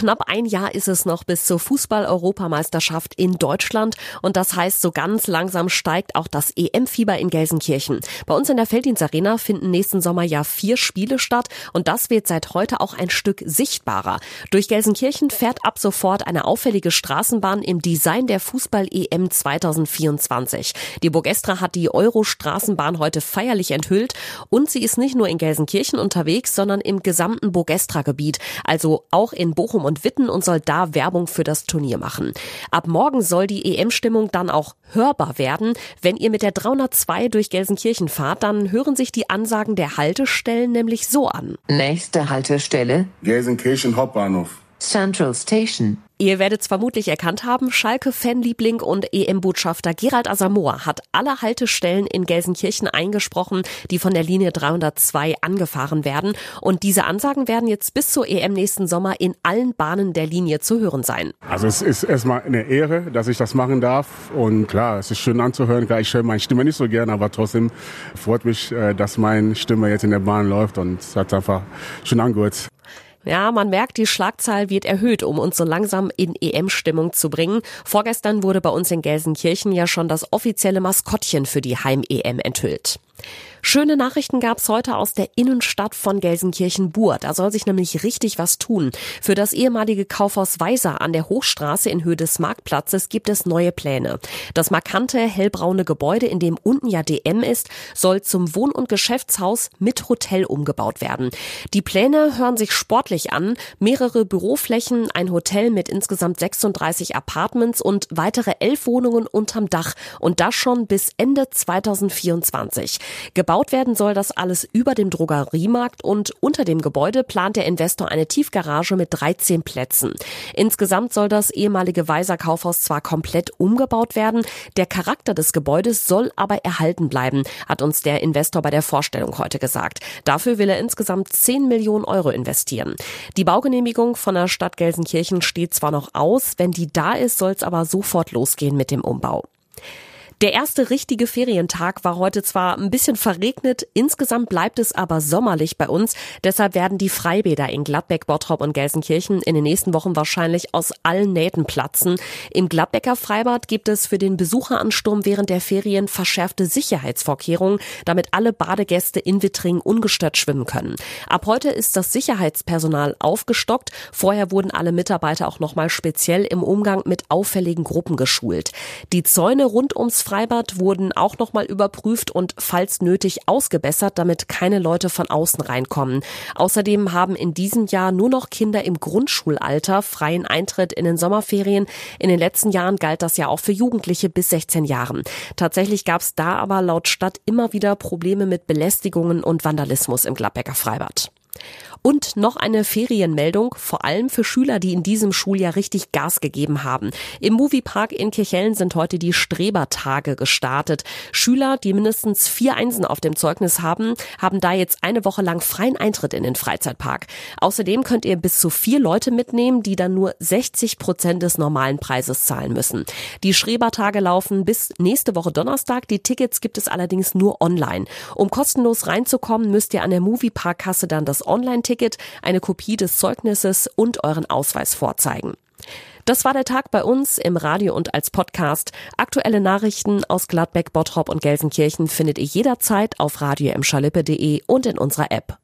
Knapp ein Jahr ist es noch bis zur Fußball-Europameisterschaft in Deutschland und das heißt, so ganz langsam steigt auch das EM-Fieber in Gelsenkirchen. Bei uns in der Felddienstarena finden nächsten Sommer ja vier Spiele statt und das wird seit heute auch ein Stück sichtbarer. Durch Gelsenkirchen fährt ab sofort eine auffällige Straßenbahn im Design der Fußball-EM 2024. Die Burgestra hat die Euro-Straßenbahn heute feierlich enthüllt und sie ist nicht nur in Gelsenkirchen unterwegs, sondern im gesamten Burgestra-Gebiet, also auch in Bochum und Witten und soll da Werbung für das Turnier machen. Ab morgen soll die EM-Stimmung dann auch hörbar werden. Wenn ihr mit der 302 durch Gelsenkirchen fahrt, dann hören sich die Ansagen der Haltestellen nämlich so an. Nächste Haltestelle Gelsenkirchen Hauptbahnhof. Central Station. Ihr werdet es vermutlich erkannt haben, Schalke-Fanliebling und EM-Botschafter Gerald Asamoah hat alle Haltestellen in Gelsenkirchen eingesprochen, die von der Linie 302 angefahren werden. Und diese Ansagen werden jetzt bis zur EM nächsten Sommer in allen Bahnen der Linie zu hören sein. Also es ist erstmal eine Ehre, dass ich das machen darf. Und klar, es ist schön anzuhören. Klar, ich höre meine Stimme nicht so gerne, aber trotzdem freut mich, äh, dass meine Stimme jetzt in der Bahn läuft und es hat einfach schön angehört. Ja, man merkt, die Schlagzahl wird erhöht, um uns so langsam in EM-Stimmung zu bringen. Vorgestern wurde bei uns in Gelsenkirchen ja schon das offizielle Maskottchen für die Heim-EM enthüllt. Schöne Nachrichten gab es heute aus der Innenstadt von Gelsenkirchen-Bur. Da soll sich nämlich richtig was tun. Für das ehemalige Kaufhaus Weiser an der Hochstraße in Höhe des Marktplatzes gibt es neue Pläne. Das markante hellbraune Gebäude, in dem unten ja DM ist, soll zum Wohn- und Geschäftshaus mit Hotel umgebaut werden. Die Pläne hören sich sportlich an. Mehrere Büroflächen, ein Hotel mit insgesamt 36 Apartments und weitere elf Wohnungen unterm Dach. Und das schon bis Ende 2024. Gebaut werden soll das alles über dem Drogeriemarkt und unter dem Gebäude plant der Investor eine Tiefgarage mit 13 Plätzen. Insgesamt soll das ehemalige Weiser Kaufhaus zwar komplett umgebaut werden, der Charakter des Gebäudes soll aber erhalten bleiben, hat uns der Investor bei der Vorstellung heute gesagt. Dafür will er insgesamt 10 Millionen Euro investieren. Die Baugenehmigung von der Stadt Gelsenkirchen steht zwar noch aus, wenn die da ist, soll es aber sofort losgehen mit dem Umbau. Der erste richtige Ferientag war heute zwar ein bisschen verregnet, insgesamt bleibt es aber sommerlich bei uns. Deshalb werden die Freibäder in Gladbeck, Bottrop und Gelsenkirchen in den nächsten Wochen wahrscheinlich aus allen Nähten platzen. Im Gladbecker Freibad gibt es für den Besucheransturm während der Ferien verschärfte Sicherheitsvorkehrungen, damit alle Badegäste in Wittringen ungestört schwimmen können. Ab heute ist das Sicherheitspersonal aufgestockt. Vorher wurden alle Mitarbeiter auch nochmal speziell im Umgang mit auffälligen Gruppen geschult. Die Zäune rund ums Freibad wurden auch nochmal überprüft und falls nötig ausgebessert, damit keine Leute von außen reinkommen. Außerdem haben in diesem Jahr nur noch Kinder im Grundschulalter freien Eintritt in den Sommerferien. In den letzten Jahren galt das ja auch für Jugendliche bis 16 Jahren. Tatsächlich gab es da aber laut Stadt immer wieder Probleme mit Belästigungen und Vandalismus im Gladbecker Freibad. Und noch eine Ferienmeldung, vor allem für Schüler, die in diesem Schuljahr richtig Gas gegeben haben. Im Moviepark in Kirchhellen sind heute die Strebertage gestartet. Schüler, die mindestens vier Einsen auf dem Zeugnis haben, haben da jetzt eine Woche lang freien Eintritt in den Freizeitpark. Außerdem könnt ihr bis zu vier Leute mitnehmen, die dann nur 60 Prozent des normalen Preises zahlen müssen. Die Strebertage laufen bis nächste Woche Donnerstag. Die Tickets gibt es allerdings nur online. Um kostenlos reinzukommen, müsst ihr an der Moviepark-Kasse dann das Online-Ticket, eine Kopie des Zeugnisses und euren Ausweis vorzeigen. Das war der Tag bei uns im Radio und als Podcast. Aktuelle Nachrichten aus Gladbeck, Bottrop und Gelsenkirchen findet ihr jederzeit auf radio und in unserer App.